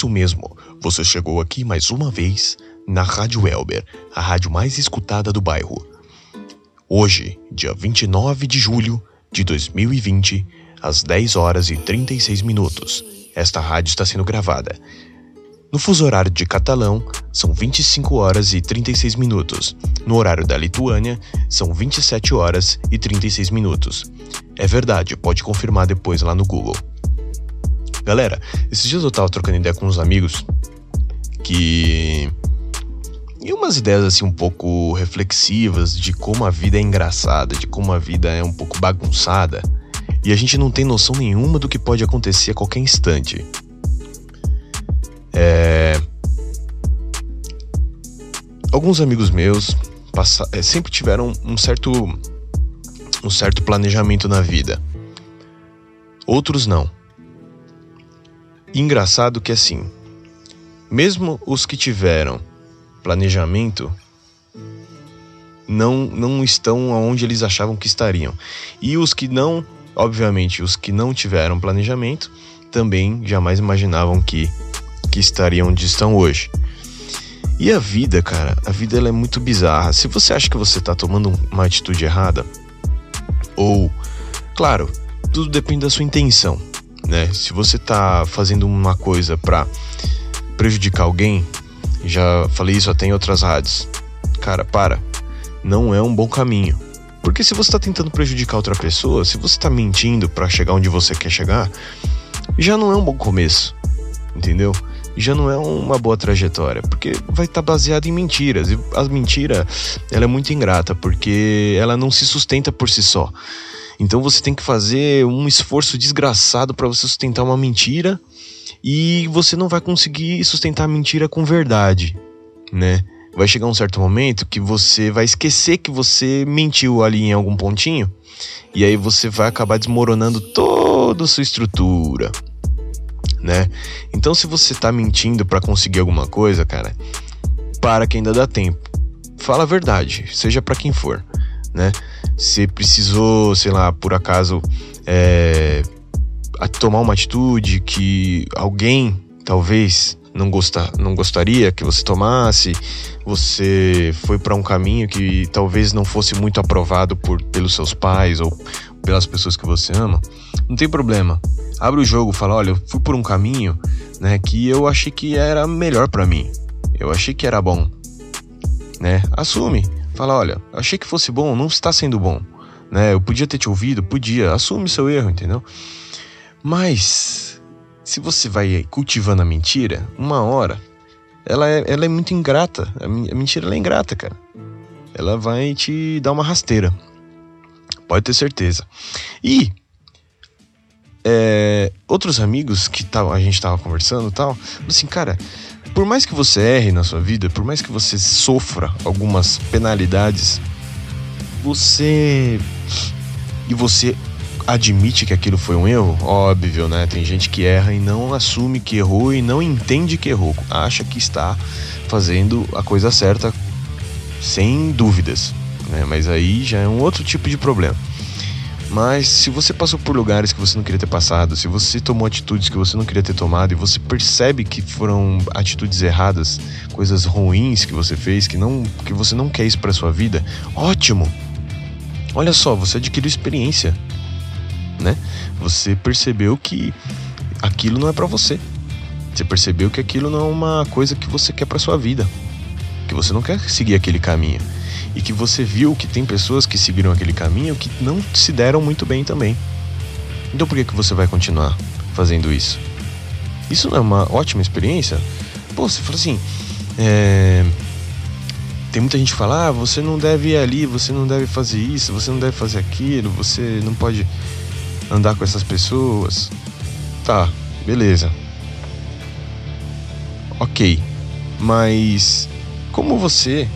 Isso mesmo, você chegou aqui mais uma vez na Rádio Elber, a rádio mais escutada do bairro. Hoje, dia 29 de julho de 2020, às 10 horas e 36 minutos, esta rádio está sendo gravada. No fuso horário de Catalão, são 25 horas e 36 minutos. No horário da Lituânia, são 27 horas e 36 minutos. É verdade, pode confirmar depois lá no Google. Galera, esses dias eu tava trocando ideia com uns amigos que. E umas ideias assim um pouco reflexivas de como a vida é engraçada, de como a vida é um pouco bagunçada. E a gente não tem noção nenhuma do que pode acontecer a qualquer instante. É... Alguns amigos meus é, sempre tiveram um certo um certo planejamento na vida. Outros não. Engraçado que assim, mesmo os que tiveram planejamento não não estão onde eles achavam que estariam. E os que não, obviamente, os que não tiveram planejamento também jamais imaginavam que que estariam onde estão hoje. E a vida, cara, a vida ela é muito bizarra. Se você acha que você está tomando uma atitude errada, ou, claro, tudo depende da sua intenção né? Se você tá fazendo uma coisa para prejudicar alguém, já falei isso até em outras rádios. Cara, para. Não é um bom caminho. Porque se você tá tentando prejudicar outra pessoa, se você tá mentindo para chegar onde você quer chegar, já não é um bom começo. Entendeu? já não é uma boa trajetória, porque vai estar tá baseado em mentiras. E a mentira, ela é muito ingrata, porque ela não se sustenta por si só. Então você tem que fazer um esforço desgraçado para você sustentar uma mentira e você não vai conseguir sustentar a mentira com verdade, né? Vai chegar um certo momento que você vai esquecer que você mentiu ali em algum pontinho e aí você vai acabar desmoronando toda a sua estrutura, né? Então se você tá mentindo para conseguir alguma coisa, cara, para que ainda dá tempo. Fala a verdade, seja para quem for né? Se precisou, sei lá, por acaso é, tomar uma atitude que alguém talvez não, gostar, não gostaria que você tomasse, você foi para um caminho que talvez não fosse muito aprovado por, pelos seus pais ou pelas pessoas que você ama, não tem problema. Abre o jogo, fala, olha, eu fui por um caminho, né, que eu achei que era melhor para mim. Eu achei que era bom, né? Assume. Fala, olha, achei que fosse bom, não está sendo bom. Né? Eu podia ter te ouvido, podia, assume seu erro, entendeu? Mas se você vai cultivando a mentira, uma hora ela é, ela é muito ingrata. A mentira é ingrata, cara. Ela vai te dar uma rasteira. Pode ter certeza. E é, outros amigos que tal, a gente tava conversando tal, assim, cara, por mais que você erre na sua vida, por mais que você sofra algumas penalidades, você e você admite que aquilo foi um erro? Óbvio, né? Tem gente que erra e não assume que errou e não entende que errou, acha que está fazendo a coisa certa sem dúvidas, né? Mas aí já é um outro tipo de problema. Mas se você passou por lugares que você não queria ter passado, se você tomou atitudes que você não queria ter tomado e você percebe que foram atitudes erradas, coisas ruins que você fez, que não que você não quer isso para sua vida, ótimo. Olha só, você adquiriu experiência, né? Você percebeu que aquilo não é para você. Você percebeu que aquilo não é uma coisa que você quer para sua vida, que você não quer seguir aquele caminho e que você viu que tem pessoas que seguiram aquele caminho que não se deram muito bem também. Então por que, que você vai continuar fazendo isso? Isso não é uma ótima experiência? Pô, você fala assim. É... Tem muita gente que fala: ah, você não deve ir ali, você não deve fazer isso, você não deve fazer aquilo, você não pode andar com essas pessoas. Tá, beleza. Ok, mas como você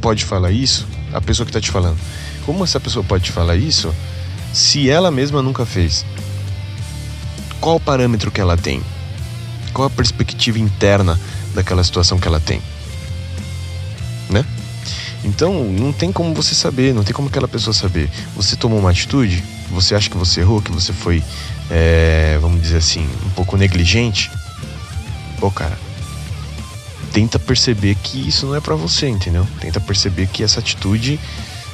pode falar isso? A pessoa que está te falando. Como essa pessoa pode te falar isso se ela mesma nunca fez? Qual o parâmetro que ela tem? Qual a perspectiva interna daquela situação que ela tem? Né? Então, não tem como você saber, não tem como aquela pessoa saber. Você tomou uma atitude, você acha que você errou, que você foi, é, vamos dizer assim, um pouco negligente. pô, cara, tenta perceber que isso não é para você, entendeu? Tenta perceber que essa atitude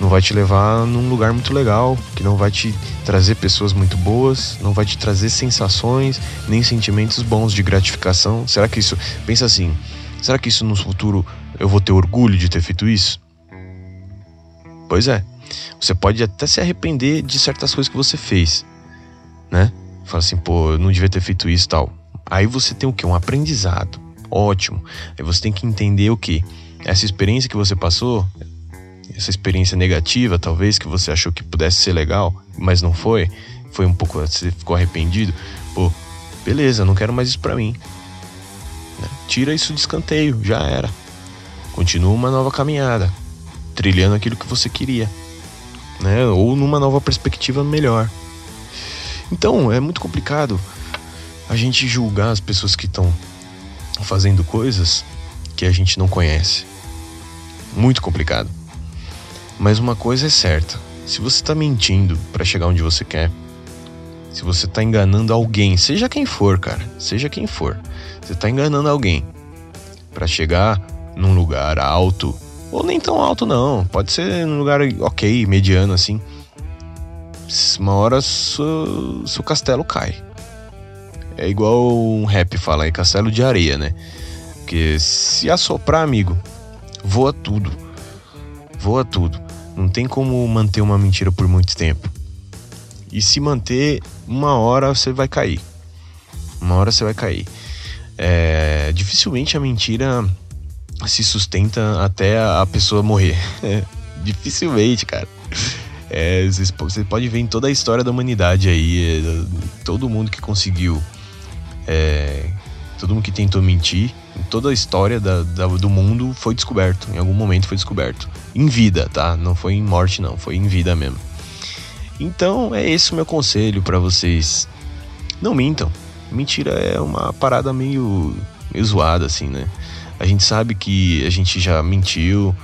não vai te levar num lugar muito legal, que não vai te trazer pessoas muito boas, não vai te trazer sensações, nem sentimentos bons de gratificação. Será que isso, pensa assim, será que isso no futuro eu vou ter orgulho de ter feito isso? Pois é. Você pode até se arrepender de certas coisas que você fez, né? Fala assim, pô, eu não devia ter feito isso, tal. Aí você tem o quê? Um aprendizado. Ótimo. Aí você tem que entender o que essa experiência que você passou essa experiência negativa, talvez, que você achou que pudesse ser legal, mas não foi, foi um pouco, você ficou arrependido, pô, beleza, não quero mais isso pra mim. Né? Tira isso de escanteio, já era. Continua uma nova caminhada, trilhando aquilo que você queria, né? Ou numa nova perspectiva melhor. Então, é muito complicado a gente julgar as pessoas que estão fazendo coisas que a gente não conhece. Muito complicado. Mas uma coisa é certa: se você está mentindo para chegar onde você quer, se você está enganando alguém, seja quem for, cara, seja quem for, você está enganando alguém para chegar num lugar alto ou nem tão alto não, pode ser num lugar ok, mediano assim. Uma hora seu, seu castelo cai. É igual um rap fala aí, castelo de areia, né? Porque se assoprar, amigo, voa tudo. Voa tudo. Não tem como manter uma mentira por muito tempo. E se manter, uma hora você vai cair. Uma hora você vai cair. É, dificilmente a mentira se sustenta até a pessoa morrer. dificilmente, cara. É, você pode ver em toda a história da humanidade aí, é, todo mundo que conseguiu, é, todo mundo que tentou mentir, em toda a história da, da, do mundo foi descoberto. Em algum momento foi descoberto. Em vida, tá? Não foi em morte, não. Foi em vida mesmo. Então, é esse o meu conselho para vocês. Não mintam. Mentira é uma parada meio, meio zoada, assim, né? A gente sabe que a gente já mentiu.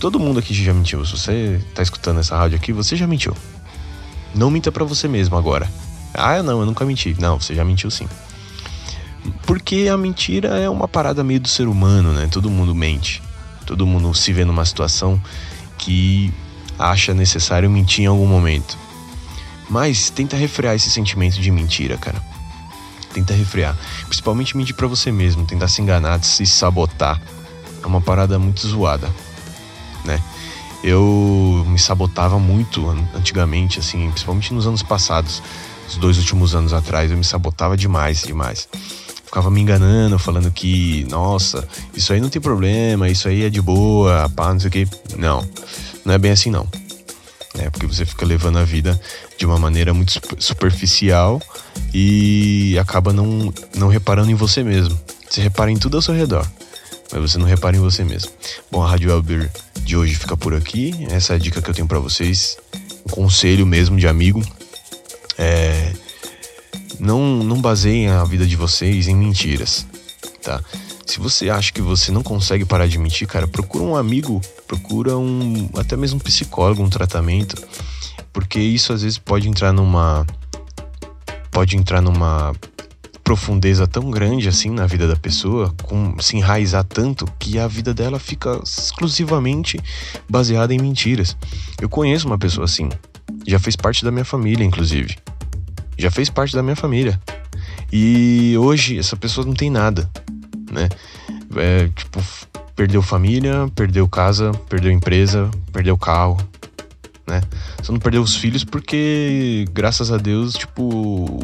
Todo mundo aqui já mentiu. Se você tá escutando essa rádio aqui, você já mentiu. Não minta para você mesmo agora. Ah, não, eu nunca menti. Não, você já mentiu sim. Porque a mentira é uma parada meio do ser humano, né? Todo mundo mente. Todo mundo se vê numa situação que acha necessário mentir em algum momento. Mas tenta refrear esse sentimento de mentira, cara. Tenta refrear. Principalmente mentir para você mesmo, tentar se enganar, se sabotar. É uma parada muito zoada, né? Eu me sabotava muito antigamente, assim, principalmente nos anos passados, os dois últimos anos atrás, eu me sabotava demais, demais ficava me enganando, falando que, nossa, isso aí não tem problema, isso aí é de boa, pá, não sei o que. Não, não é bem assim não. É porque você fica levando a vida de uma maneira muito superficial e acaba não, não reparando em você mesmo. Você repara em tudo ao seu redor, mas você não repara em você mesmo. Bom, a Rádio Elber de hoje fica por aqui. Essa é a dica que eu tenho para vocês. Um conselho mesmo de amigo. É, não, não baseiem a vida de vocês em mentiras, tá? Se você acha que você não consegue parar de mentir, cara, procura um amigo, procura um até mesmo um psicólogo, um tratamento, porque isso às vezes pode entrar numa pode entrar numa profundeza tão grande assim na vida da pessoa, com se enraizar tanto que a vida dela fica exclusivamente baseada em mentiras. Eu conheço uma pessoa assim, já fez parte da minha família, inclusive já fez parte da minha família. E hoje essa pessoa não tem nada, né? É, tipo, perdeu família, perdeu casa, perdeu empresa, perdeu carro, né? Só não perdeu os filhos porque, graças a Deus, tipo,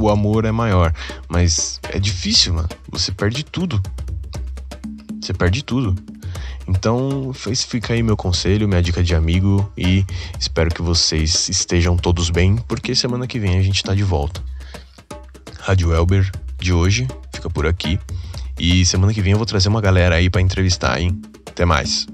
o amor é maior. Mas é difícil, mano. Você perde tudo. Você perde tudo. Então, fica aí meu conselho, minha dica de amigo e espero que vocês estejam todos bem, porque semana que vem a gente tá de volta. Rádio Elber de hoje fica por aqui e semana que vem eu vou trazer uma galera aí para entrevistar, hein? Até mais.